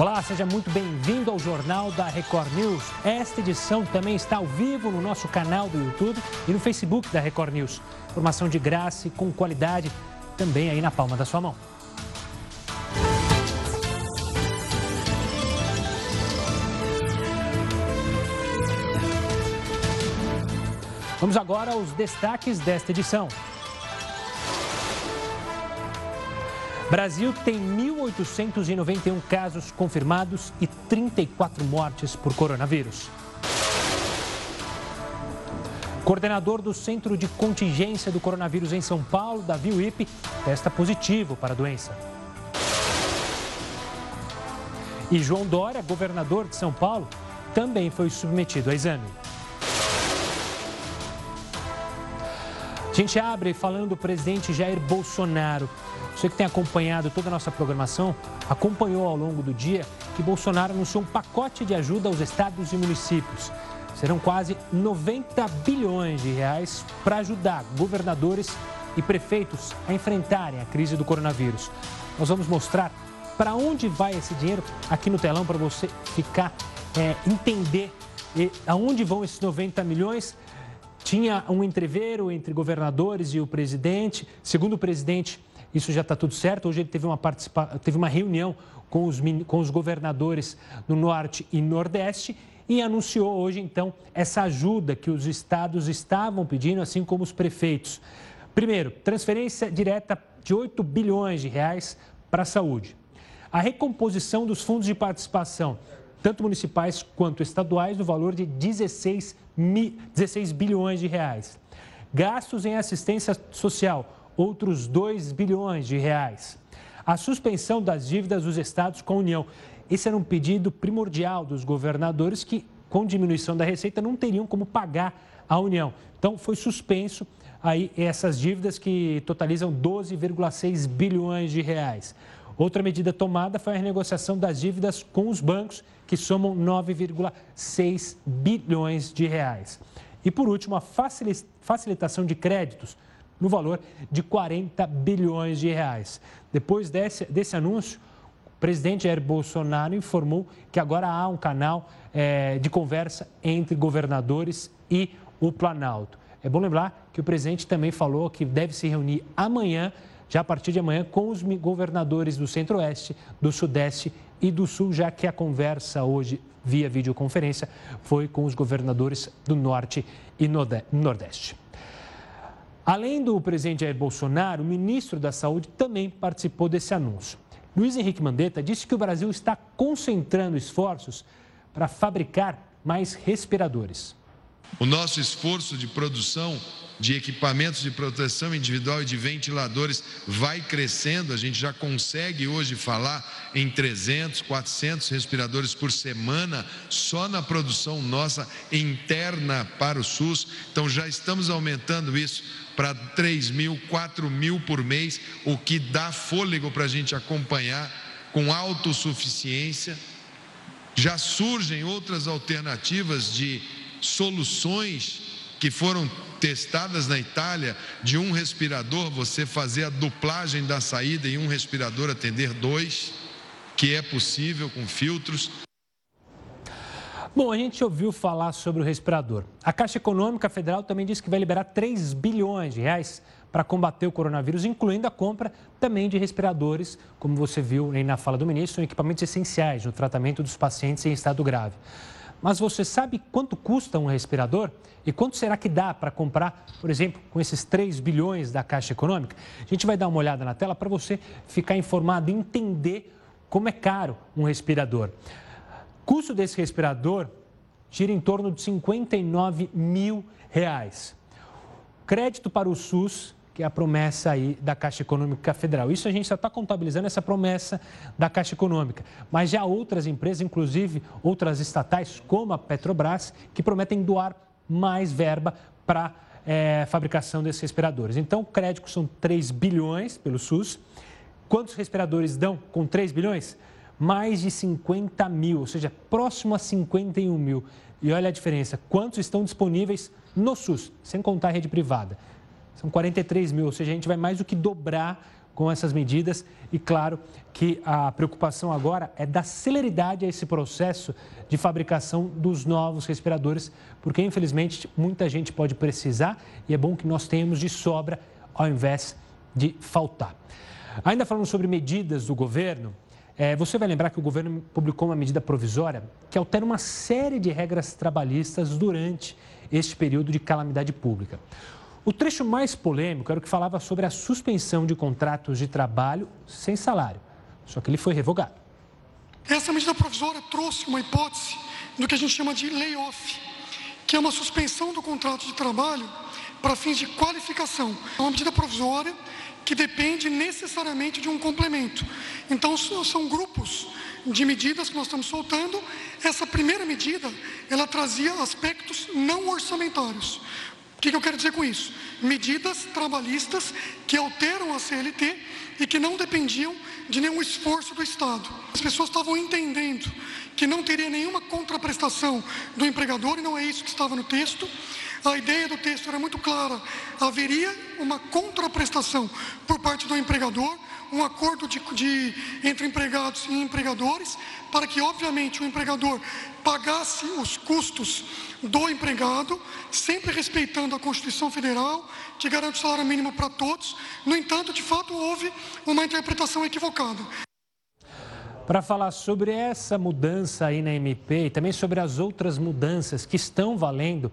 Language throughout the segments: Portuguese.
Olá, seja muito bem-vindo ao Jornal da Record News. Esta edição também está ao vivo no nosso canal do YouTube e no Facebook da Record News. Informação de graça e com qualidade também aí na palma da sua mão. Vamos agora aos destaques desta edição. Brasil tem 1.891 casos confirmados e 34 mortes por coronavírus. Coordenador do Centro de Contingência do Coronavírus em São Paulo, Davi Uip, testa positivo para a doença. E João Dória, governador de São Paulo, também foi submetido a exame. A gente abre falando do presidente Jair Bolsonaro. Você que tem acompanhado toda a nossa programação, acompanhou ao longo do dia que Bolsonaro anunciou um pacote de ajuda aos estados e municípios. Serão quase 90 bilhões de reais para ajudar governadores e prefeitos a enfrentarem a crise do coronavírus. Nós vamos mostrar para onde vai esse dinheiro aqui no telão para você ficar, é, entender aonde vão esses 90 milhões. Tinha um entreveiro entre governadores e o presidente. Segundo o presidente, isso já está tudo certo. Hoje ele teve uma, participa... teve uma reunião com os, com os governadores no Norte e Nordeste e anunciou hoje, então, essa ajuda que os estados estavam pedindo, assim como os prefeitos. Primeiro, transferência direta de 8 bilhões de reais para a saúde. A recomposição dos fundos de participação, tanto municipais quanto estaduais, no valor de 16, 16 bilhões de reais. Gastos em assistência social, outros 2 bilhões de reais. A suspensão das dívidas dos estados com a União. Esse era um pedido primordial dos governadores que, com diminuição da receita, não teriam como pagar a União. Então, foi suspenso aí essas dívidas que totalizam 12,6 bilhões de reais. Outra medida tomada foi a renegociação das dívidas com os bancos, que somam 9,6 bilhões de reais. E, por último, a facilitação de créditos no valor de 40 bilhões de reais. Depois desse, desse anúncio, o presidente Jair Bolsonaro informou que agora há um canal é, de conversa entre governadores e o Planalto. É bom lembrar que o presidente também falou que deve se reunir amanhã, já a partir de amanhã, com os governadores do Centro-Oeste, do Sudeste e do Sul, já que a conversa hoje, via videoconferência, foi com os governadores do Norte e Nordeste. Além do presidente Jair Bolsonaro, o ministro da Saúde também participou desse anúncio. Luiz Henrique Mandetta disse que o Brasil está concentrando esforços para fabricar mais respiradores. O nosso esforço de produção de equipamentos de proteção individual e de ventiladores vai crescendo. A gente já consegue hoje falar em 300, 400 respiradores por semana só na produção nossa interna para o SUS. Então já estamos aumentando isso para 3 mil, 4 mil por mês, o que dá fôlego para a gente acompanhar com autossuficiência. Já surgem outras alternativas de soluções que foram testadas na Itália, de um respirador você fazer a duplagem da saída e um respirador atender dois, que é possível com filtros. Bom, a gente ouviu falar sobre o respirador. A Caixa Econômica Federal também disse que vai liberar 3 bilhões de reais para combater o coronavírus, incluindo a compra também de respiradores, como você viu aí na fala do ministro, são equipamentos essenciais no tratamento dos pacientes em estado grave. Mas você sabe quanto custa um respirador? E quanto será que dá para comprar, por exemplo, com esses 3 bilhões da Caixa Econômica? A gente vai dar uma olhada na tela para você ficar informado e entender como é caro um respirador. O custo desse respirador gira em torno de 59 mil reais. Crédito para o SUS que é a promessa aí da Caixa Econômica Federal. Isso a gente só está contabilizando essa promessa da Caixa Econômica. Mas já outras empresas, inclusive outras estatais, como a Petrobras, que prometem doar mais verba para é, fabricação desses respiradores. Então, o crédito são 3 bilhões pelo SUS. Quantos respiradores dão com 3 bilhões? Mais de 50 mil, ou seja, próximo a 51 mil. E olha a diferença, quantos estão disponíveis no SUS, sem contar a rede privada? São 43 mil, ou seja, a gente vai mais do que dobrar com essas medidas e, claro, que a preocupação agora é dar celeridade a esse processo de fabricação dos novos respiradores, porque, infelizmente, muita gente pode precisar e é bom que nós tenhamos de sobra ao invés de faltar. Ainda falando sobre medidas do governo, é, você vai lembrar que o governo publicou uma medida provisória que altera uma série de regras trabalhistas durante este período de calamidade pública. O trecho mais polêmico era o que falava sobre a suspensão de contratos de trabalho sem salário, só que ele foi revogado. Essa medida provisória trouxe uma hipótese do que a gente chama de layoff, que é uma suspensão do contrato de trabalho para fins de qualificação. É uma medida provisória que depende necessariamente de um complemento. Então, são grupos de medidas que nós estamos soltando. Essa primeira medida, ela trazia aspectos não orçamentários. O que eu quero dizer com isso? Medidas trabalhistas que alteram a CLT e que não dependiam de nenhum esforço do Estado. As pessoas estavam entendendo que não teria nenhuma contraprestação do empregador, e não é isso que estava no texto. A ideia do texto era muito clara: haveria uma contraprestação por parte do empregador, um acordo de, de, entre empregados e empregadores, para que, obviamente, o empregador pagasse os custos do empregado, sempre respeitando a Constituição Federal, que garante o salário mínimo para todos. No entanto, de fato, houve uma interpretação equivocada. Para falar sobre essa mudança aí na MP e também sobre as outras mudanças que estão valendo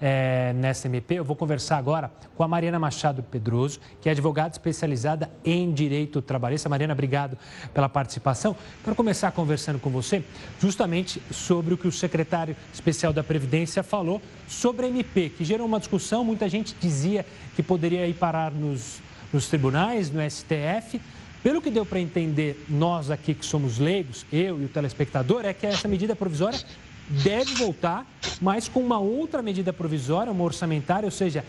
é, nessa MP, eu vou conversar agora com a Mariana Machado Pedroso, que é advogada especializada em direito trabalhista. Mariana, obrigado pela participação. Para começar conversando com você, justamente sobre o que o secretário especial da Previdência falou sobre a MP, que gerou uma discussão. Muita gente dizia que poderia ir parar nos, nos tribunais, no STF. Pelo que deu para entender, nós aqui que somos leigos, eu e o telespectador, é que essa medida provisória deve voltar, mas com uma outra medida provisória, uma orçamentária, ou seja,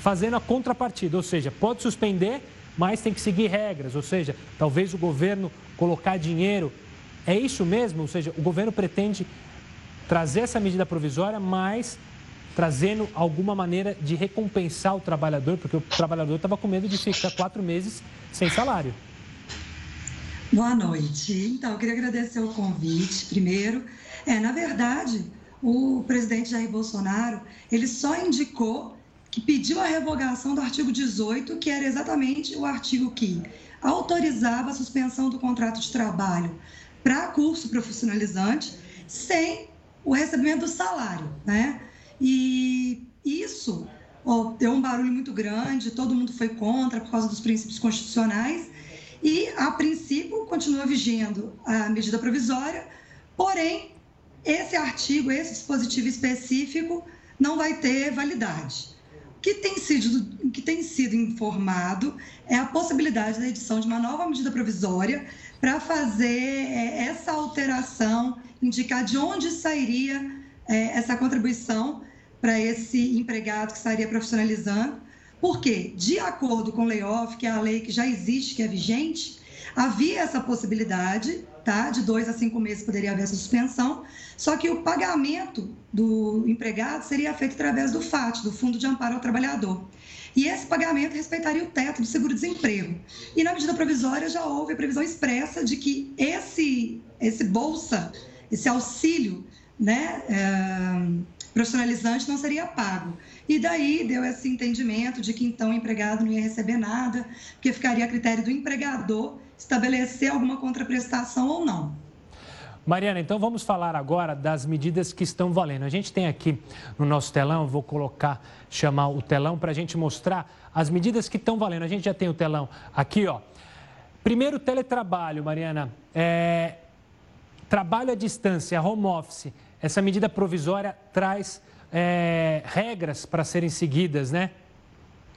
fazendo a contrapartida, ou seja, pode suspender, mas tem que seguir regras, ou seja, talvez o governo colocar dinheiro. É isso mesmo? Ou seja, o governo pretende trazer essa medida provisória, mas trazendo alguma maneira de recompensar o trabalhador, porque o trabalhador estava com medo de ficar quatro meses sem salário. Boa noite. Então, eu queria agradecer o convite, primeiro. É, na verdade, o presidente Jair Bolsonaro, ele só indicou que pediu a revogação do artigo 18, que era exatamente o artigo que autorizava a suspensão do contrato de trabalho para curso profissionalizante sem o recebimento do salário, né? E isso deu um barulho muito grande, todo mundo foi contra por causa dos princípios constitucionais e, a princípio, continua vigendo a medida provisória, porém, esse artigo, esse dispositivo específico, não vai ter validade. O que tem sido, que tem sido informado é a possibilidade da edição de uma nova medida provisória para fazer é, essa alteração, indicar de onde sairia é, essa contribuição para esse empregado que estaria profissionalizando porque, de acordo com o layoff, que é a lei que já existe, que é vigente, havia essa possibilidade, tá? De dois a cinco meses poderia haver essa suspensão, só que o pagamento do empregado seria feito através do FAT, do Fundo de Amparo ao Trabalhador. E esse pagamento respeitaria o teto do seguro-desemprego. E na medida provisória já houve a previsão expressa de que esse, esse bolsa, esse auxílio, né? É profissionalizante não seria pago. E daí deu esse entendimento de que então o empregado não ia receber nada, porque ficaria a critério do empregador estabelecer alguma contraprestação ou não. Mariana, então vamos falar agora das medidas que estão valendo. A gente tem aqui no nosso telão, vou colocar, chamar o telão para a gente mostrar as medidas que estão valendo. A gente já tem o telão aqui, ó. Primeiro, teletrabalho, Mariana. É... Trabalho à distância, home office essa medida provisória traz é, regras para serem seguidas, né?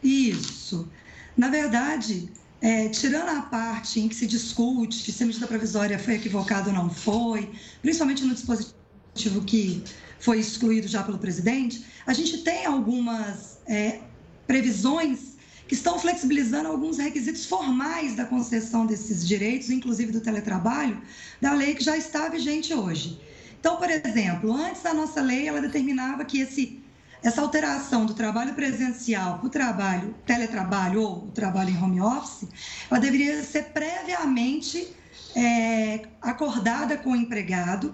Isso. Na verdade, é, tirando a parte em que se discute se a medida provisória foi equivocada ou não foi, principalmente no dispositivo que foi excluído já pelo presidente, a gente tem algumas é, previsões que estão flexibilizando alguns requisitos formais da concessão desses direitos, inclusive do teletrabalho, da lei que já está vigente hoje. Então, por exemplo, antes a nossa lei ela determinava que esse essa alteração do trabalho presencial para o trabalho, teletrabalho ou o trabalho em home office, ela deveria ser previamente é, acordada com o empregado.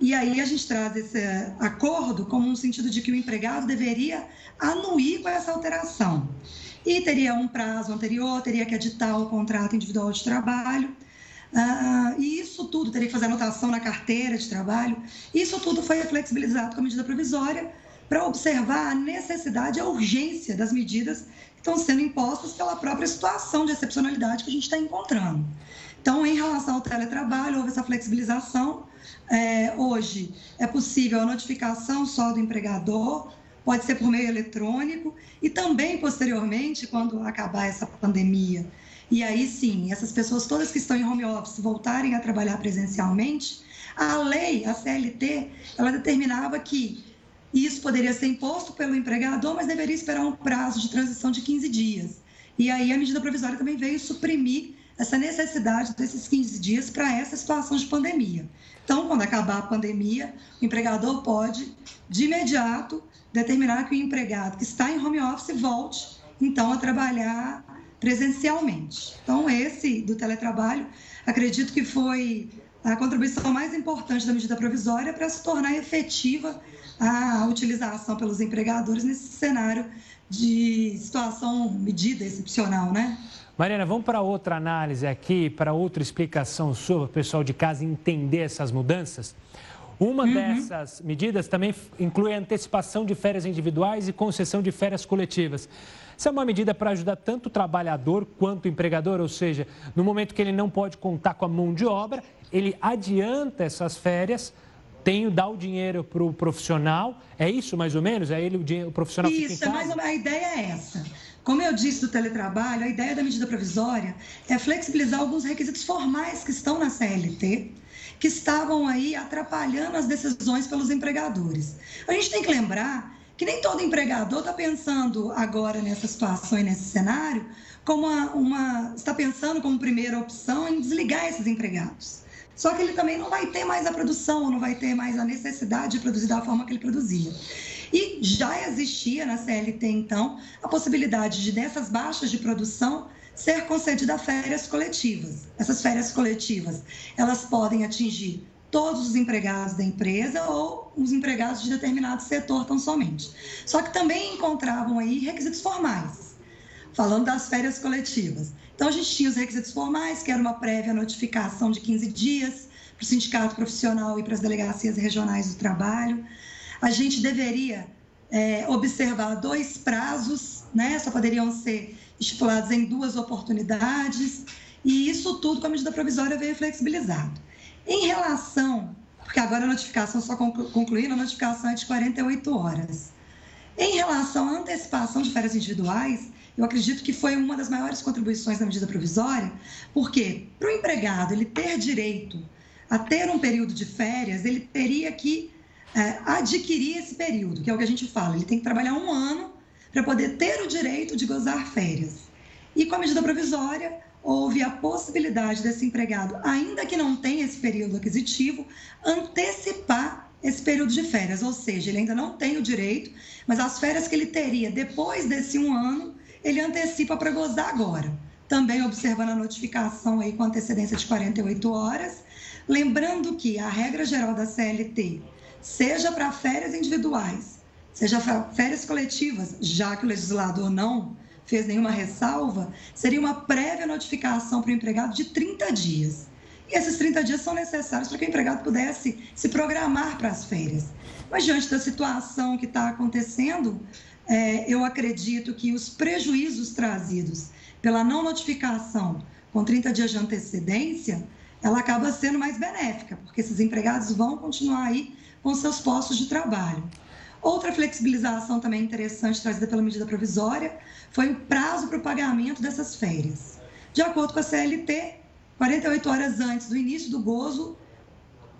E aí a gente traz esse acordo como um sentido de que o empregado deveria anuir com essa alteração. E teria um prazo anterior, teria que editar o contrato individual de trabalho. Ah, e isso tudo, teria que fazer anotação na carteira de trabalho. Isso tudo foi flexibilizado com a medida provisória para observar a necessidade a urgência das medidas que estão sendo impostas pela própria situação de excepcionalidade que a gente está encontrando. Então, em relação ao teletrabalho, houve essa flexibilização. É, hoje é possível a notificação só do empregador, pode ser por meio eletrônico e também posteriormente, quando acabar essa pandemia. E aí sim, essas pessoas todas que estão em home office voltarem a trabalhar presencialmente, a lei, a CLT, ela determinava que isso poderia ser imposto pelo empregador, mas deveria esperar um prazo de transição de 15 dias. E aí a medida provisória também veio suprimir essa necessidade desses 15 dias para essa situação de pandemia. Então, quando acabar a pandemia, o empregador pode, de imediato, determinar que o empregado que está em home office volte, então, a trabalhar presencialmente. Então, esse do teletrabalho, acredito que foi a contribuição mais importante da medida provisória para se tornar efetiva a utilização pelos empregadores nesse cenário de situação medida excepcional, né? Mariana, vamos para outra análise aqui, para outra explicação sua, o pessoal de casa entender essas mudanças. Uma uhum. dessas medidas também inclui a antecipação de férias individuais e concessão de férias coletivas. Essa é uma medida para ajudar tanto o trabalhador quanto o empregador, ou seja, no momento que ele não pode contar com a mão de obra, ele adianta essas férias tenho dá o dinheiro para o profissional, é isso mais ou menos? É ele o, dinheiro, o profissional isso, fica em casa? Isso, a ideia é essa. Como eu disse do teletrabalho, a ideia da medida provisória é flexibilizar alguns requisitos formais que estão na CLT, que estavam aí atrapalhando as decisões pelos empregadores. A gente tem que lembrar que nem todo empregador está pensando agora nessa situação e nesse cenário como uma, uma está pensando como primeira opção em desligar esses empregados. Só que ele também não vai ter mais a produção, não vai ter mais a necessidade de produzir da forma que ele produzia. E já existia na CLT, então, a possibilidade de, nessas baixas de produção, ser concedida férias coletivas. Essas férias coletivas, elas podem atingir todos os empregados da empresa ou os empregados de determinado setor tão somente. Só que também encontravam aí requisitos formais, falando das férias coletivas. Então, a gente tinha os requisitos formais, que era uma prévia notificação de 15 dias para o sindicato profissional e para as delegacias regionais do trabalho. A gente deveria é, observar dois prazos, né? só poderiam ser estipulados em duas oportunidades, e isso tudo com a medida provisória veio flexibilizado. Em relação, porque agora a notificação só concluindo, a notificação é de 48 horas. Em relação à antecipação de férias individuais, eu acredito que foi uma das maiores contribuições da medida provisória, porque para o empregado ele ter direito a ter um período de férias, ele teria que é, adquirir esse período, que é o que a gente fala, ele tem que trabalhar um ano para poder ter o direito de gozar férias. E com a medida provisória, houve a possibilidade desse empregado, ainda que não tenha esse período aquisitivo, antecipar esse período de férias, ou seja, ele ainda não tem o direito, mas as férias que ele teria depois desse um ano, ele antecipa para gozar agora. Também observando a notificação aí com antecedência de 48 horas. Lembrando que a regra geral da CLT, seja para férias individuais, seja férias coletivas, já que o legislador não fez nenhuma ressalva, seria uma prévia notificação para o empregado de 30 dias. E esses 30 dias são necessários para que o empregado pudesse se programar para as férias. Mas diante da situação que está acontecendo, é, eu acredito que os prejuízos trazidos pela não notificação com 30 dias de antecedência, ela acaba sendo mais benéfica, porque esses empregados vão continuar aí com seus postos de trabalho. Outra flexibilização também interessante trazida pela medida provisória foi o prazo para o pagamento dessas férias. De acordo com a CLT, 48 horas antes do início do gozo,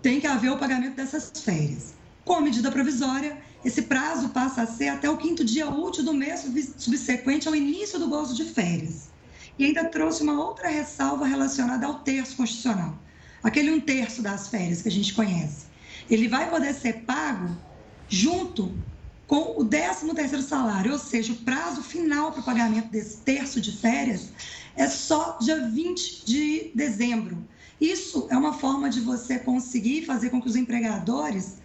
tem que haver o pagamento dessas férias. Com a medida provisória, esse prazo passa a ser até o quinto dia útil do mês subsequente ao início do gozo de férias. E ainda trouxe uma outra ressalva relacionada ao terço constitucional, aquele um terço das férias que a gente conhece. Ele vai poder ser pago junto com o 13º salário, ou seja, o prazo final para o pagamento desse terço de férias é só dia 20 de dezembro. Isso é uma forma de você conseguir fazer com que os empregadores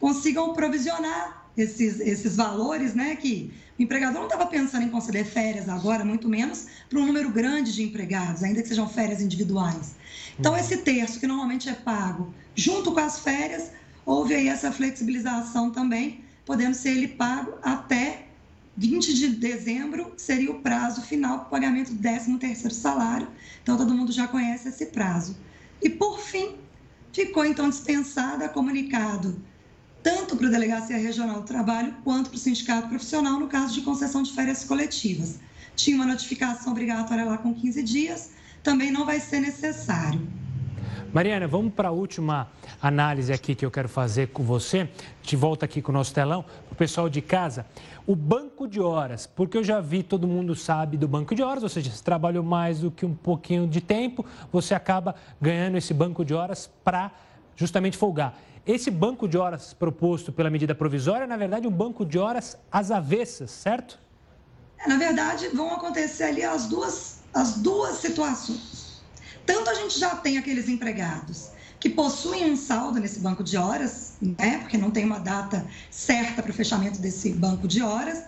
consigam provisionar esses, esses valores, né? Que o empregador não estava pensando em conceder férias agora, muito menos para um número grande de empregados, ainda que sejam férias individuais. Então, uhum. esse terço, que normalmente é pago junto com as férias, houve aí essa flexibilização também podendo ser ele pago até 20 de dezembro, seria o prazo final para o pagamento do 13º salário. Então, todo mundo já conhece esse prazo. E, por fim, ficou então dispensada comunicado tanto para a Delegacia Regional do Trabalho quanto para o Sindicato Profissional no caso de concessão de férias coletivas. Tinha uma notificação obrigatória lá com 15 dias, também não vai ser necessário. Mariana, vamos para a última análise aqui que eu quero fazer com você. Gente volta aqui com o nosso telão, o pessoal de casa. O banco de horas, porque eu já vi, todo mundo sabe do banco de horas, ou seja, se trabalhou mais do que um pouquinho de tempo, você acaba ganhando esse banco de horas para justamente folgar. Esse banco de horas proposto pela medida provisória é, na verdade, um banco de horas às avessas, certo? É, na verdade, vão acontecer ali as duas, as duas situações. Tanto a gente já tem aqueles empregados que possuem um saldo nesse banco de horas, né, porque não tem uma data certa para o fechamento desse banco de horas,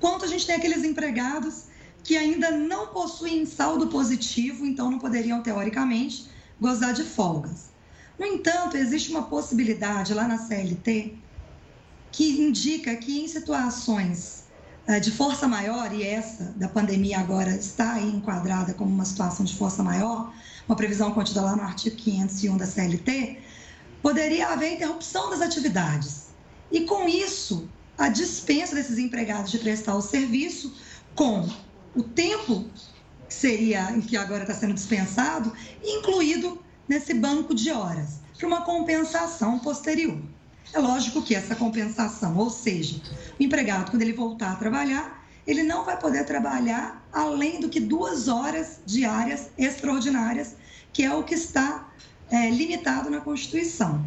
quanto a gente tem aqueles empregados que ainda não possuem saldo positivo, então não poderiam, teoricamente, gozar de folgas. No entanto, existe uma possibilidade lá na CLT que indica que em situações eh, de força maior, e essa da pandemia agora está enquadrada como uma situação de força maior, uma previsão contida lá no artigo 501 da CLT, poderia haver interrupção das atividades. E com isso, a dispensa desses empregados de prestar o serviço com o tempo que seria em que agora está sendo dispensado, incluído nesse banco de horas, para uma compensação posterior. É lógico que essa compensação, ou seja, o empregado, quando ele voltar a trabalhar, ele não vai poder trabalhar além do que duas horas diárias extraordinárias, que é o que está é, limitado na Constituição.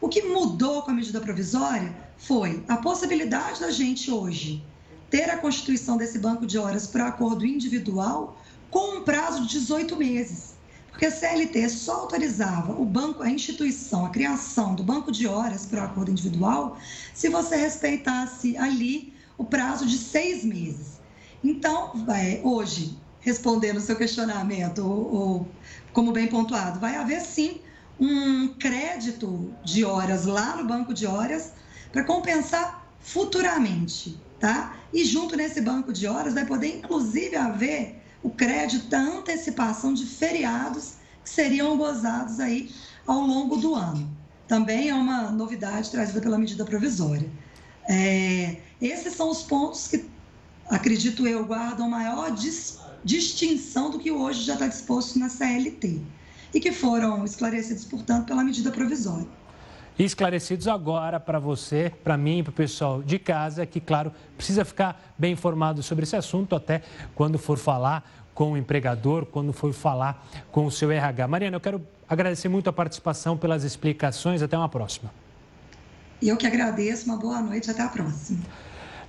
O que mudou com a medida provisória foi a possibilidade da gente hoje ter a constituição desse banco de horas para acordo individual com um prazo de 18 meses. Porque a CLT só autorizava o banco, a instituição, a criação do banco de horas para acordo individual se você respeitasse ali o prazo de seis meses. Então, é, hoje, respondendo o seu questionamento, ou, como bem pontuado, vai haver sim um crédito de horas lá no banco de horas para compensar futuramente, tá? E junto nesse banco de horas vai poder inclusive haver o crédito da antecipação de feriados que seriam gozados aí ao longo do ano. Também é uma novidade trazida pela medida provisória. É, esses são os pontos que, acredito eu, guardam maior dis, distinção do que hoje já está disposto na CLT e que foram esclarecidos, portanto, pela medida provisória. esclarecidos agora para você, para mim e para o pessoal de casa, que, claro, precisa ficar bem informado sobre esse assunto até quando for falar com o empregador, quando for falar com o seu RH. Mariana, eu quero agradecer muito a participação pelas explicações. Até uma próxima. E eu que agradeço, uma boa noite, até a próxima.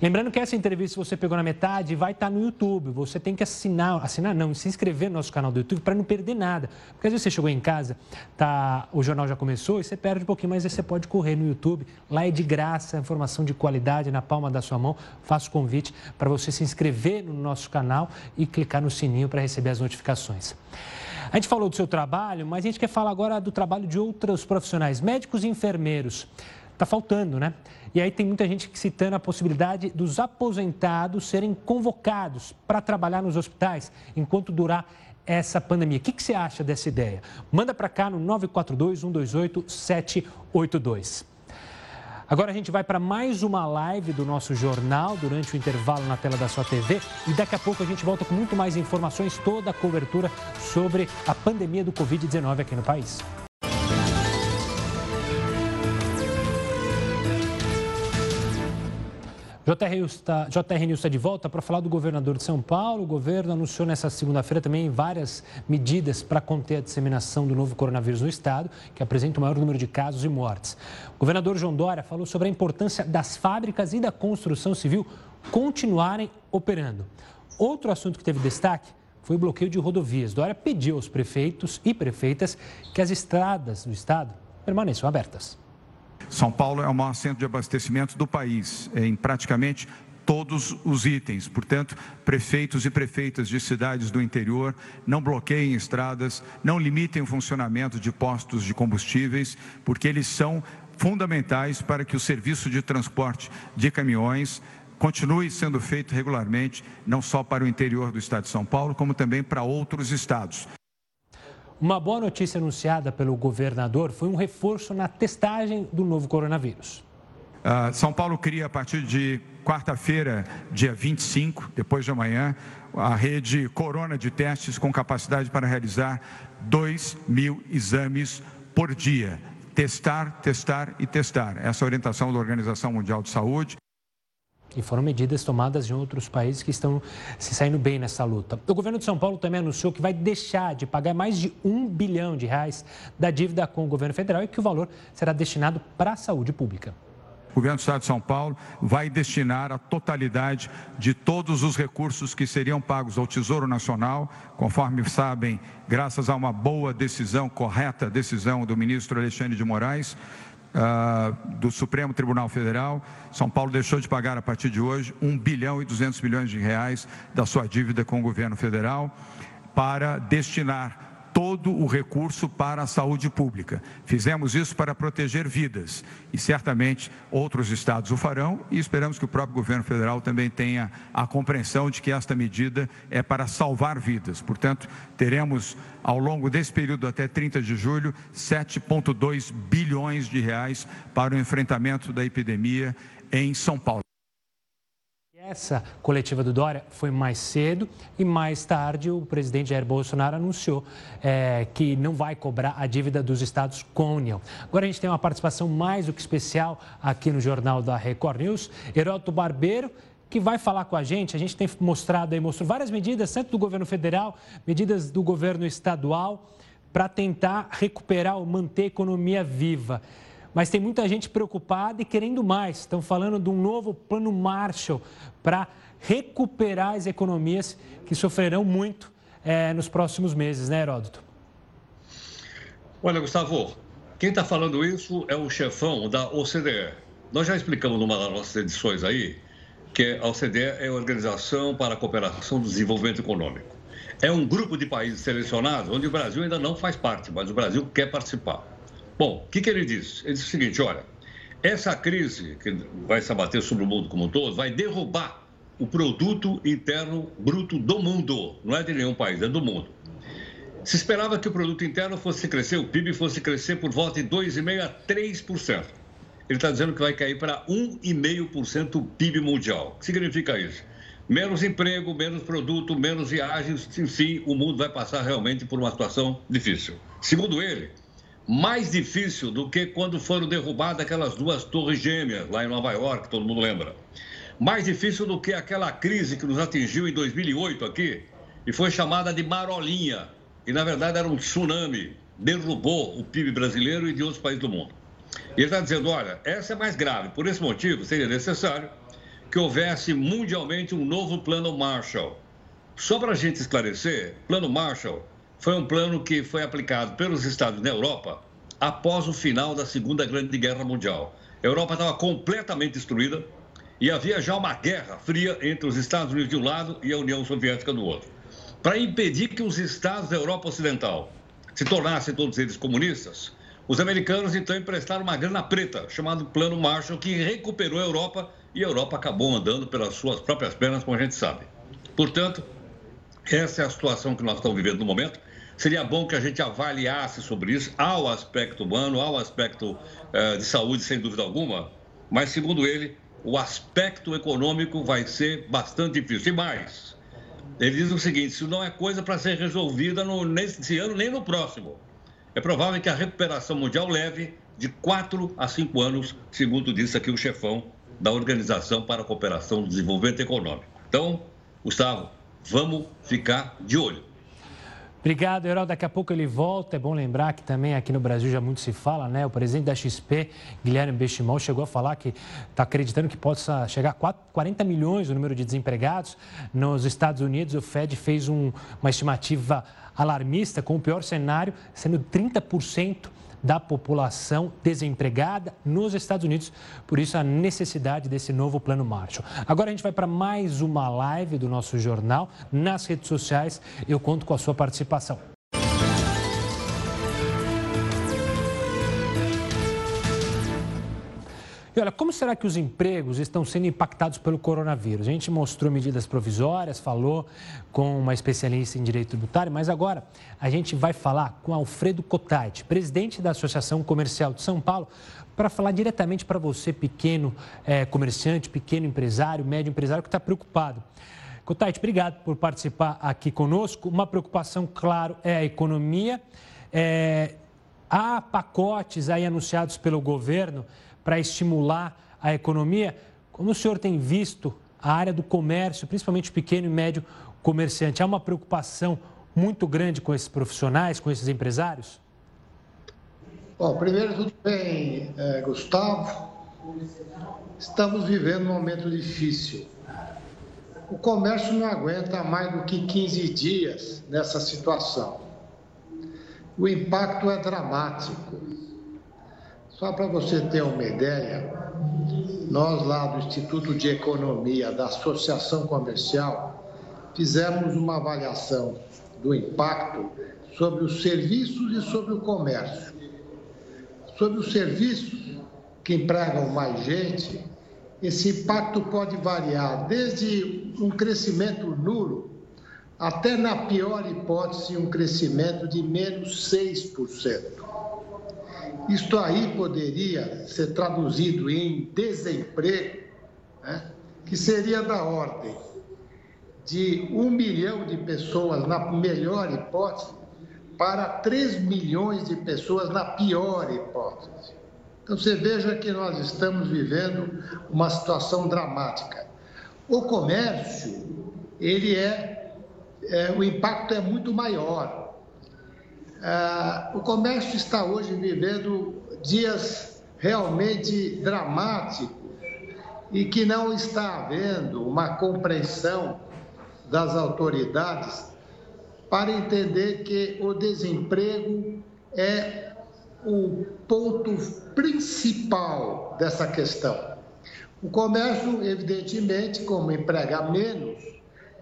Lembrando que essa entrevista você pegou na metade vai estar no YouTube. Você tem que assinar, assinar não, se inscrever no nosso canal do YouTube para não perder nada. Porque às vezes você chegou em casa, tá, o jornal já começou e você perde um pouquinho, mas você pode correr no YouTube. Lá é de graça, informação de qualidade na palma da sua mão. Faço convite para você se inscrever no nosso canal e clicar no sininho para receber as notificações. A gente falou do seu trabalho, mas a gente quer falar agora do trabalho de outros profissionais, médicos e enfermeiros. Está faltando, né? E aí tem muita gente citando a possibilidade dos aposentados serem convocados para trabalhar nos hospitais enquanto durar essa pandemia. O que, que você acha dessa ideia? Manda para cá no 942-128-782. Agora a gente vai para mais uma live do nosso jornal durante o intervalo na tela da sua TV e daqui a pouco a gente volta com muito mais informações, toda a cobertura sobre a pandemia do Covid-19 aqui no país. JR News está, está de volta para falar do governador de São Paulo. O governo anunciou nessa segunda-feira também várias medidas para conter a disseminação do novo coronavírus no estado, que apresenta o maior número de casos e mortes. O governador João Dória falou sobre a importância das fábricas e da construção civil continuarem operando. Outro assunto que teve destaque foi o bloqueio de rodovias. Dória pediu aos prefeitos e prefeitas que as estradas do estado permaneçam abertas. São Paulo é o maior centro de abastecimento do país, em praticamente todos os itens. Portanto, prefeitos e prefeitas de cidades do interior não bloqueiem estradas, não limitem o funcionamento de postos de combustíveis, porque eles são fundamentais para que o serviço de transporte de caminhões continue sendo feito regularmente, não só para o interior do estado de São Paulo, como também para outros estados. Uma boa notícia anunciada pelo governador foi um reforço na testagem do novo coronavírus. Uh, São Paulo cria a partir de quarta-feira, dia 25, depois de amanhã, a rede Corona de testes com capacidade para realizar 2 mil exames por dia. Testar, testar e testar. Essa é a orientação da Organização Mundial de Saúde. E foram medidas tomadas em outros países que estão se saindo bem nessa luta. O governo de São Paulo também anunciou que vai deixar de pagar mais de um bilhão de reais da dívida com o governo federal e que o valor será destinado para a saúde pública. O governo do Estado de São Paulo vai destinar a totalidade de todos os recursos que seriam pagos ao Tesouro Nacional, conforme sabem, graças a uma boa decisão, correta decisão do ministro Alexandre de Moraes, uh, do Supremo Tribunal Federal, São Paulo deixou de pagar a partir de hoje 1 bilhão e 200 milhões de reais da sua dívida com o governo federal para destinar todo o recurso para a saúde pública. Fizemos isso para proteger vidas e certamente outros estados o farão e esperamos que o próprio governo federal também tenha a compreensão de que esta medida é para salvar vidas. Portanto, teremos ao longo desse período até 30 de julho 7,2 bilhões de reais para o enfrentamento da epidemia em São Paulo. Essa coletiva do Dória foi mais cedo e mais tarde o presidente Jair Bolsonaro anunciou é, que não vai cobrar a dívida dos estados com a União. Agora a gente tem uma participação mais do que especial aqui no Jornal da Record News. Heroto Barbeiro, que vai falar com a gente. A gente tem mostrado aí, mostrou várias medidas, tanto do governo federal, medidas do governo estadual, para tentar recuperar ou manter a economia viva mas tem muita gente preocupada e querendo mais. Estão falando de um novo plano Marshall para recuperar as economias que sofrerão muito é, nos próximos meses, né, Heródoto? Olha, Gustavo, quem está falando isso é o chefão da OCDE. Nós já explicamos numa das nossas edições aí que a OCDE é a Organização para a Cooperação do Desenvolvimento Econômico. É um grupo de países selecionados onde o Brasil ainda não faz parte, mas o Brasil quer participar. Bom, o que, que ele diz? Ele diz o seguinte: olha, essa crise que vai se abater sobre o mundo como um todo vai derrubar o produto interno bruto do mundo, não é de nenhum país, é do mundo. Se esperava que o produto interno fosse crescer, o PIB fosse crescer por volta de 2,5% a 3%. Ele está dizendo que vai cair para 1,5% o PIB mundial. O que significa isso? Menos emprego, menos produto, menos viagens, enfim, o mundo vai passar realmente por uma situação difícil. Segundo ele, mais difícil do que quando foram derrubadas aquelas duas torres gêmeas lá em Nova York, todo mundo lembra. Mais difícil do que aquela crise que nos atingiu em 2008 aqui e foi chamada de marolinha, e na verdade era um tsunami, derrubou o PIB brasileiro e de outros países do mundo. E ele está dizendo: olha, essa é mais grave, por esse motivo seria necessário que houvesse mundialmente um novo plano Marshall. Só para a gente esclarecer, plano Marshall foi um plano que foi aplicado pelos Estados na Europa após o final da Segunda Grande Guerra Mundial. A Europa estava completamente destruída e havia já uma guerra fria entre os Estados Unidos de um lado e a União Soviética do outro. Para impedir que os estados da Europa Ocidental se tornassem todos eles comunistas, os americanos então emprestaram uma grana preta, chamada Plano Marshall, que recuperou a Europa e a Europa acabou andando pelas suas próprias pernas, como a gente sabe. Portanto, essa é a situação que nós estamos vivendo no momento. Seria bom que a gente avaliasse sobre isso, ao aspecto humano, ao aspecto eh, de saúde, sem dúvida alguma, mas, segundo ele, o aspecto econômico vai ser bastante difícil. E mais, ele diz o seguinte: isso não é coisa para ser resolvida no, nesse ano nem no próximo. É provável que a recuperação mundial leve de quatro a cinco anos, segundo disse aqui o chefão da Organização para a Cooperação e Desenvolvimento Econômico. Então, Gustavo, vamos ficar de olho. Obrigado, Herói. Daqui a pouco ele volta. É bom lembrar que também aqui no Brasil já muito se fala, né? O presidente da XP, Guilherme Bestimão, chegou a falar que está acreditando que possa chegar a 40 milhões o número de desempregados. Nos Estados Unidos, o Fed fez um, uma estimativa alarmista, com o pior cenário sendo 30% da população desempregada nos Estados Unidos. Por isso, a necessidade desse novo plano Marshall. Agora a gente vai para mais uma live do nosso jornal nas redes sociais. Eu conto com a sua participação. E olha, como será que os empregos estão sendo impactados pelo coronavírus? A gente mostrou medidas provisórias, falou com uma especialista em direito tributário, mas agora a gente vai falar com Alfredo Cotati, presidente da Associação Comercial de São Paulo, para falar diretamente para você, pequeno é, comerciante, pequeno empresário, médio empresário que está preocupado. Cotati, obrigado por participar aqui conosco. Uma preocupação, claro, é a economia. É, há pacotes aí anunciados pelo governo para estimular a economia. Como o senhor tem visto a área do comércio, principalmente pequeno e médio comerciante, há uma preocupação muito grande com esses profissionais, com esses empresários? Bom, primeiro tudo bem, é, Gustavo. Estamos vivendo um momento difícil. O comércio não aguenta mais do que 15 dias nessa situação. O impacto é dramático. Só para você ter uma ideia, nós lá do Instituto de Economia da Associação Comercial fizemos uma avaliação do impacto sobre os serviços e sobre o comércio. Sobre os serviços que empregam mais gente, esse impacto pode variar desde um crescimento nulo até, na pior hipótese, um crescimento de menos 6%. Isto aí poderia ser traduzido em desemprego, né? que seria da ordem de um milhão de pessoas na melhor hipótese para 3 milhões de pessoas na pior hipótese. Então você veja que nós estamos vivendo uma situação dramática. O comércio, ele é, é o impacto é muito maior. Ah, o comércio está hoje vivendo dias realmente dramáticos e que não está havendo uma compreensão das autoridades para entender que o desemprego é o ponto principal dessa questão. O comércio, evidentemente, como emprega menos,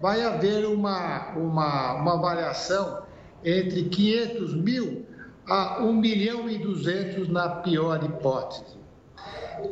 vai haver uma, uma, uma variação entre 500 mil a 1 milhão e 200 na pior hipótese.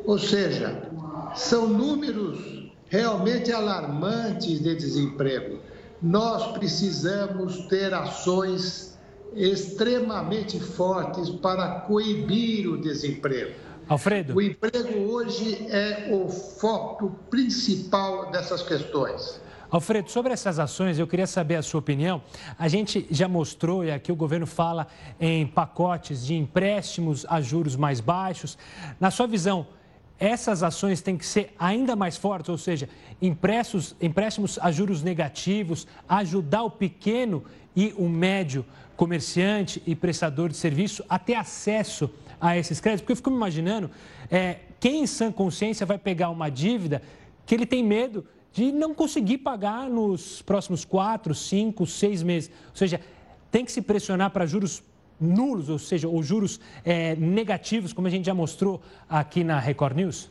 Ou seja, são números realmente alarmantes de desemprego. Nós precisamos ter ações extremamente fortes para coibir o desemprego. Alfredo. O emprego hoje é o foco principal dessas questões. Alfredo, sobre essas ações, eu queria saber a sua opinião. A gente já mostrou, e aqui o governo fala em pacotes de empréstimos a juros mais baixos. Na sua visão, essas ações têm que ser ainda mais fortes, ou seja, empréstimos, empréstimos a juros negativos, ajudar o pequeno e o médio comerciante e prestador de serviço a ter acesso a esses créditos? Porque eu fico me imaginando, é, quem em sã consciência vai pegar uma dívida que ele tem medo de não conseguir pagar nos próximos quatro, cinco, seis meses. Ou seja, tem que se pressionar para juros nulos, ou seja, ou juros é, negativos, como a gente já mostrou aqui na Record News?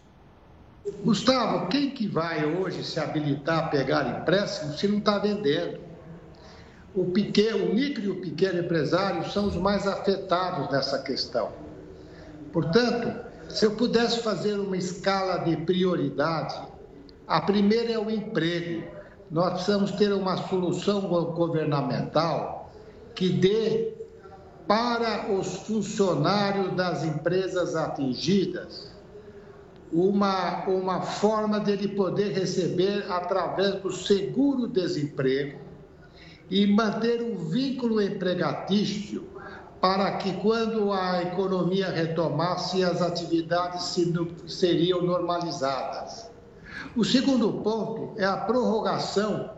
Gustavo, quem que vai hoje se habilitar a pegar empréstimo se não está vendendo? O, pequeno, o micro e o pequeno empresário são os mais afetados nessa questão. Portanto, se eu pudesse fazer uma escala de prioridade, a primeira é o emprego. Nós precisamos ter uma solução governamental que dê para os funcionários das empresas atingidas uma, uma forma dele poder receber através do seguro-desemprego e manter um vínculo empregatício para que, quando a economia retomasse, as atividades seriam normalizadas. O segundo ponto é a prorrogação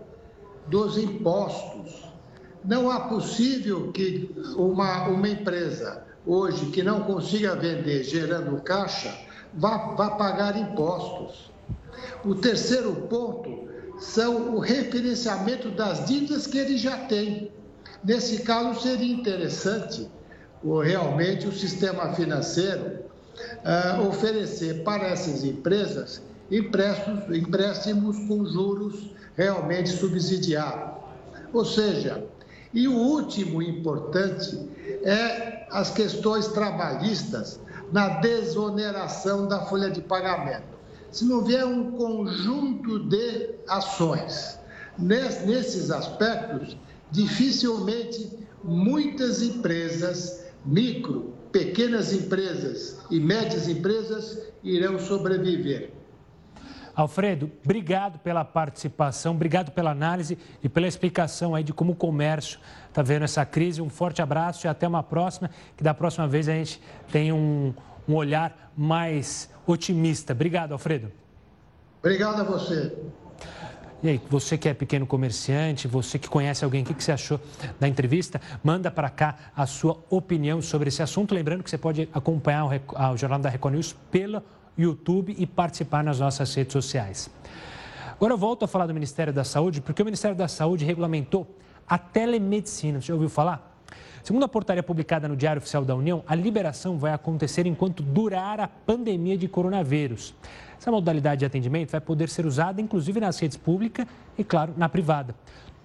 dos impostos. Não é possível que uma, uma empresa hoje que não consiga vender gerando caixa vá, vá pagar impostos. O terceiro ponto são o referenciamento das dívidas que ele já tem. Nesse caso, seria interessante realmente o sistema financeiro uh, oferecer para essas empresas empréstimos, empréstimos com juros realmente subsidiados. Ou seja, e o último importante é as questões trabalhistas na desoneração da folha de pagamento. Se não vier um conjunto de ações nesses aspectos, dificilmente muitas empresas, micro, pequenas empresas e médias empresas irão sobreviver. Alfredo, obrigado pela participação, obrigado pela análise e pela explicação aí de como o comércio está vendo essa crise. Um forte abraço e até uma próxima, que da próxima vez a gente tem um, um olhar mais otimista. Obrigado, Alfredo. Obrigado a você. E aí, você que é pequeno comerciante, você que conhece alguém, o que, você achou da entrevista? Manda para cá a sua opinião sobre esse assunto. Lembrando que você pode acompanhar o, o Jornal da Record News pela YouTube e participar nas nossas redes sociais. Agora eu volto a falar do Ministério da Saúde, porque o Ministério da Saúde regulamentou a telemedicina. Você já ouviu falar? Segundo a portaria publicada no Diário Oficial da União, a liberação vai acontecer enquanto durar a pandemia de coronavírus. Essa modalidade de atendimento vai poder ser usada inclusive nas redes públicas e, claro, na privada.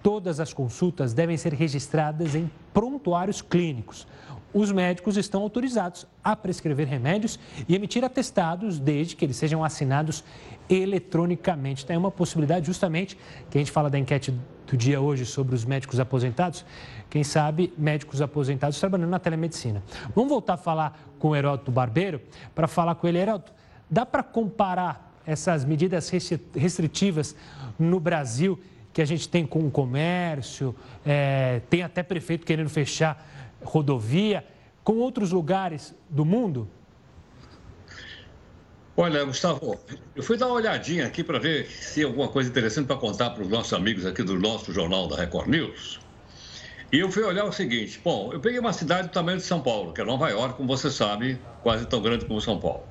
Todas as consultas devem ser registradas em prontuários clínicos os médicos estão autorizados a prescrever remédios e emitir atestados desde que eles sejam assinados eletronicamente. Tem uma possibilidade, justamente, que a gente fala da enquete do dia hoje sobre os médicos aposentados, quem sabe médicos aposentados trabalhando na telemedicina. Vamos voltar a falar com o Heródoto Barbeiro para falar com ele. Heródoto, dá para comparar essas medidas restritivas no Brasil que a gente tem com o comércio, é, tem até prefeito querendo fechar rodovia com outros lugares do mundo? Olha, Gustavo, eu fui dar uma olhadinha aqui para ver se alguma coisa interessante para contar para os nossos amigos aqui do nosso jornal da Record News. E eu fui olhar o seguinte: bom, eu peguei uma cidade do tamanho de São Paulo, que é Nova York, como você sabe, quase tão grande como São Paulo.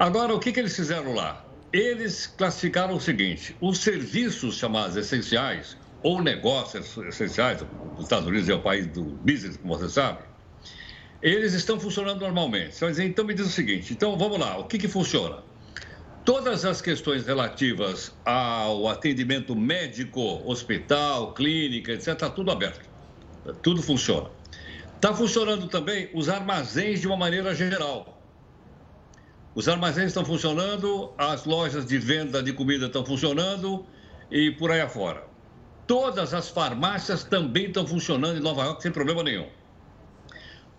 Agora, o que, que eles fizeram lá? Eles classificaram o seguinte: os serviços chamados essenciais, ou negócios essenciais, os Estados Unidos é o país do business, como você sabe, eles estão funcionando normalmente. Então me diz o seguinte, então vamos lá, o que, que funciona? Todas as questões relativas ao atendimento médico, hospital, clínica, etc., está tudo aberto. Tudo funciona. Está funcionando também os armazéns de uma maneira geral. Os armazéns estão funcionando, as lojas de venda de comida estão funcionando e por aí afora. Todas as farmácias também estão funcionando em Nova York sem problema nenhum.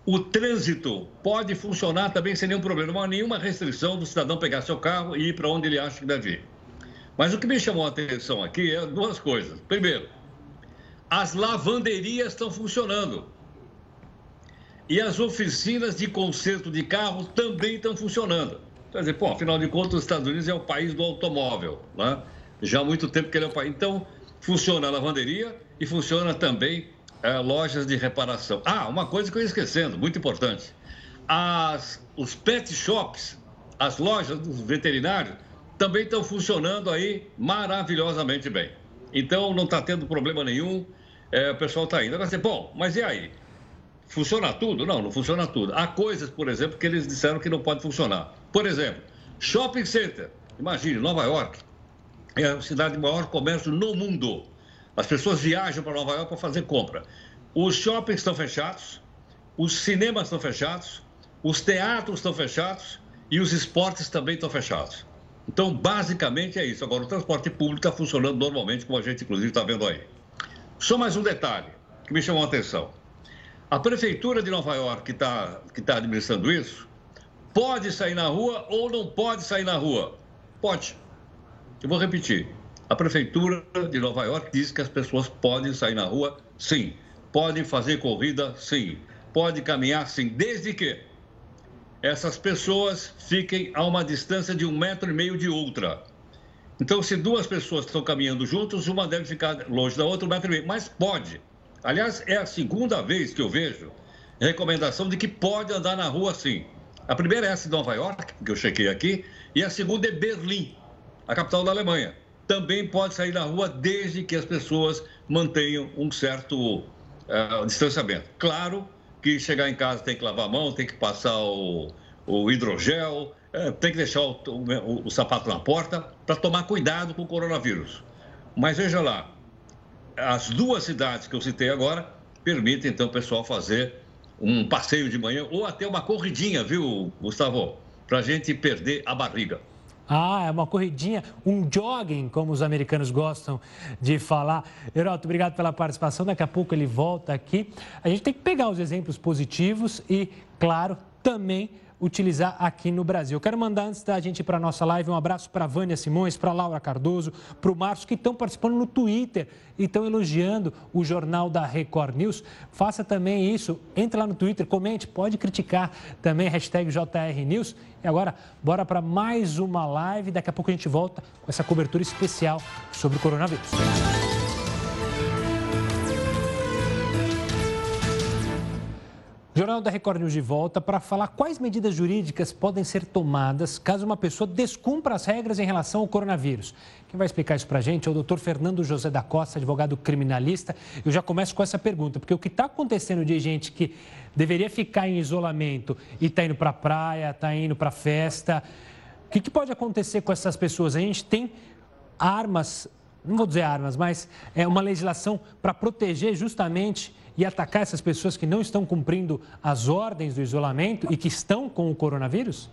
O trânsito pode funcionar também sem nenhum problema, não há nenhuma restrição do cidadão pegar seu carro e ir para onde ele acha que deve ir. Mas o que me chamou a atenção aqui é duas coisas. Primeiro, as lavanderias estão funcionando. E as oficinas de conserto de carro também estão funcionando. Quer dizer, pô, afinal de contas, os Estados Unidos é o país do automóvel, né? Já há muito tempo que ele é o país. Então, funciona a lavanderia e funciona também é, lojas de reparação. Ah, uma coisa que eu ia esquecendo, muito importante. As, os pet shops, as lojas dos veterinários, também estão funcionando aí maravilhosamente bem. Então, não está tendo problema nenhum, é, o pessoal está indo. Vai ser bom, mas e aí? Funciona tudo? Não, não funciona tudo. Há coisas, por exemplo, que eles disseram que não pode funcionar. Por exemplo, shopping center. Imagine, Nova York é a cidade de maior comércio no mundo. As pessoas viajam para Nova York para fazer compra. Os shoppings estão fechados, os cinemas estão fechados, os teatros estão fechados e os esportes também estão fechados. Então, basicamente é isso. Agora, o transporte público está funcionando normalmente, como a gente, inclusive, está vendo aí. Só mais um detalhe que me chamou a atenção. A prefeitura de Nova York, que está que tá administrando isso, pode sair na rua ou não pode sair na rua? Pode. Eu vou repetir. A Prefeitura de Nova York diz que as pessoas podem sair na rua, sim. Podem fazer corrida, sim. pode caminhar sim, desde que essas pessoas fiquem a uma distância de um metro e meio de outra. Então, se duas pessoas estão caminhando juntos, uma deve ficar longe da outra um metro e meio. Mas pode. Aliás, é a segunda vez que eu vejo recomendação de que pode andar na rua sim. A primeira é essa de Nova York, que eu chequei aqui, e a segunda é Berlim, a capital da Alemanha. Também pode sair na rua desde que as pessoas mantenham um certo uh, distanciamento. Claro que chegar em casa tem que lavar a mão, tem que passar o, o hidrogel, uh, tem que deixar o, o, o sapato na porta para tomar cuidado com o coronavírus. Mas veja lá, as duas cidades que eu citei agora permitem então o pessoal fazer um passeio de manhã ou até uma corridinha, viu, Gustavo? Para a gente perder a barriga. Ah, é uma corridinha, um jogging, como os americanos gostam de falar. Heroto, obrigado pela participação. Daqui a pouco ele volta aqui. A gente tem que pegar os exemplos positivos e, claro, também utilizar aqui no Brasil. Eu quero mandar, antes da gente ir para a nossa live, um abraço para Vânia Simões, para Laura Cardoso, para o Márcio, que estão participando no Twitter e estão elogiando o jornal da Record News. Faça também isso, entre lá no Twitter, comente, pode criticar também, hashtag JR News. E agora, bora para mais uma live. Daqui a pouco a gente volta com essa cobertura especial sobre o coronavírus. Jornal da Record News de volta para falar quais medidas jurídicas podem ser tomadas caso uma pessoa descumpra as regras em relação ao coronavírus. Quem vai explicar isso para a gente é o doutor Fernando José da Costa, advogado criminalista. Eu já começo com essa pergunta, porque o que está acontecendo de gente que deveria ficar em isolamento e está indo para a praia, está indo para a festa, o que, que pode acontecer com essas pessoas? A gente tem armas, não vou dizer armas, mas é uma legislação para proteger justamente e atacar essas pessoas que não estão cumprindo as ordens do isolamento e que estão com o coronavírus?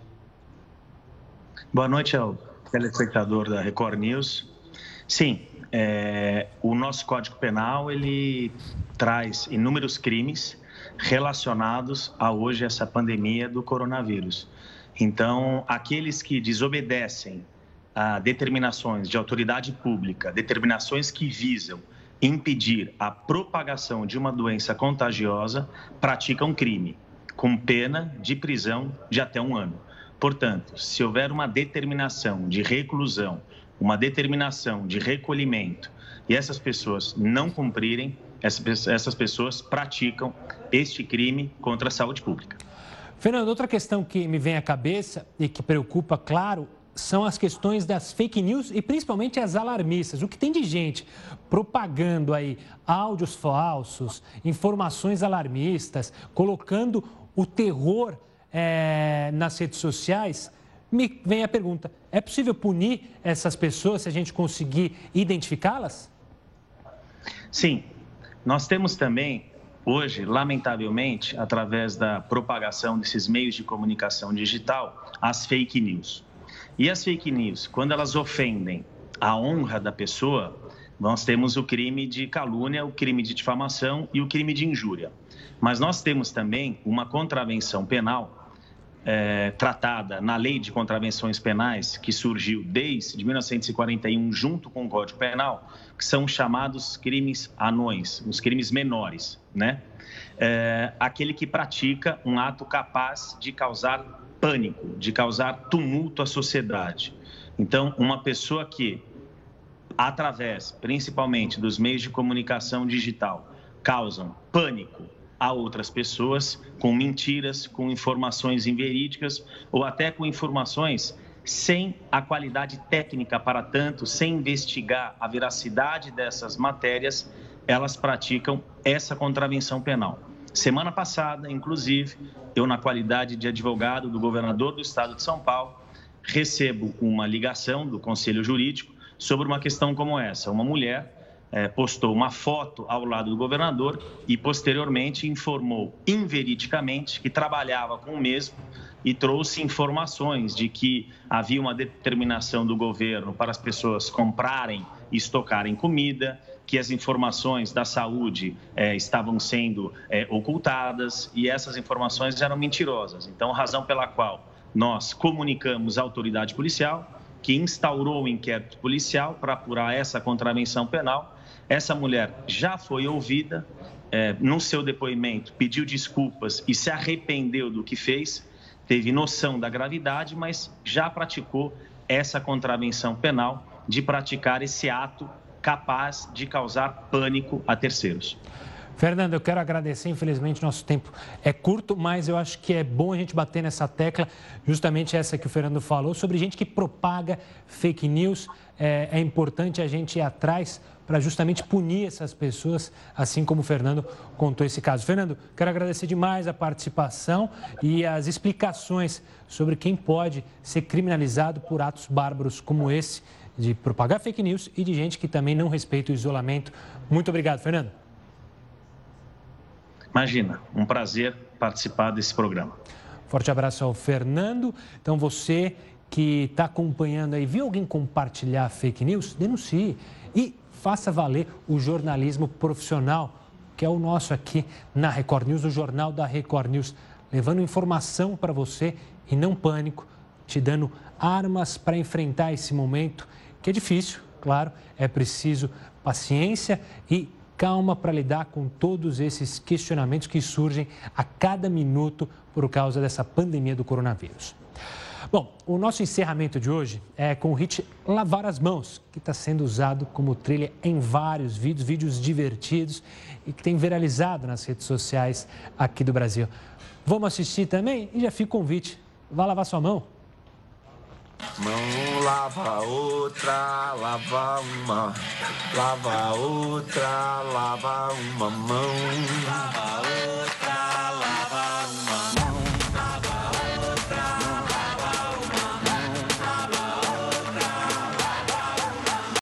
Boa noite ao telespectador da Record News. Sim, é, o nosso Código Penal ele traz inúmeros crimes relacionados a hoje essa pandemia do coronavírus. Então, aqueles que desobedecem a determinações de autoridade pública, determinações que visam impedir a propagação de uma doença contagiosa pratica um crime, com pena de prisão de até um ano. Portanto, se houver uma determinação de reclusão, uma determinação de recolhimento e essas pessoas não cumprirem, essas pessoas praticam este crime contra a saúde pública. Fernando, outra questão que me vem à cabeça e que preocupa, claro, são as questões das fake news e principalmente as alarmistas. O que tem de gente propagando aí áudios falsos, informações alarmistas, colocando o terror é, nas redes sociais, me vem a pergunta: é possível punir essas pessoas se a gente conseguir identificá-las? Sim. Nós temos também, hoje, lamentavelmente, através da propagação desses meios de comunicação digital, as fake news. E as fake news, quando elas ofendem a honra da pessoa, nós temos o crime de calúnia, o crime de difamação e o crime de injúria. Mas nós temos também uma contravenção penal é, tratada na Lei de Contravenções Penais, que surgiu desde 1941, junto com o Código Penal, que são chamados crimes anões, os crimes menores, né? É, aquele que pratica um ato capaz de causar pânico, de causar tumulto à sociedade. Então, uma pessoa que, através principalmente dos meios de comunicação digital, causam pânico a outras pessoas com mentiras, com informações inverídicas ou até com informações sem a qualidade técnica para tanto, sem investigar a veracidade dessas matérias, elas praticam essa contravenção penal. Semana passada, inclusive, eu, na qualidade de advogado do governador do estado de São Paulo, recebo uma ligação do Conselho Jurídico sobre uma questão como essa. Uma mulher é, postou uma foto ao lado do governador e, posteriormente, informou inveridicamente que trabalhava com o mesmo e trouxe informações de que havia uma determinação do governo para as pessoas comprarem e estocarem comida, que as informações da saúde é, estavam sendo é, ocultadas e essas informações eram mentirosas. Então, razão pela qual nós comunicamos à autoridade policial, que instaurou o inquérito policial para apurar essa contravenção penal. Essa mulher já foi ouvida, é, no seu depoimento, pediu desculpas e se arrependeu do que fez, teve noção da gravidade, mas já praticou essa contravenção penal de praticar esse ato capaz de causar pânico a terceiros. Fernando, eu quero agradecer. Infelizmente, nosso tempo é curto, mas eu acho que é bom a gente bater nessa tecla, justamente essa que o Fernando falou, sobre gente que propaga fake news. É, é importante a gente ir atrás para justamente punir essas pessoas, assim como o Fernando contou esse caso. Fernando, quero agradecer demais a participação e as explicações sobre quem pode ser criminalizado por atos bárbaros como esse, de propagar fake news e de gente que também não respeita o isolamento. Muito obrigado, Fernando. Imagina, um prazer participar desse programa. Forte abraço ao Fernando. Então, você que está acompanhando aí, viu alguém compartilhar fake news? Denuncie e faça valer o jornalismo profissional, que é o nosso aqui na Record News, o Jornal da Record News, levando informação para você e não pânico, te dando armas para enfrentar esse momento, que é difícil, claro, é preciso paciência e calma para lidar com todos esses questionamentos que surgem a cada minuto por causa dessa pandemia do coronavírus. Bom, o nosso encerramento de hoje é com o hit Lavar as Mãos, que está sendo usado como trilha em vários vídeos, vídeos divertidos e que tem viralizado nas redes sociais aqui do Brasil. Vamos assistir também? E já fica o convite. Vá lavar sua mão. Mão lava outra, lava uma, lava outra, lava uma mão.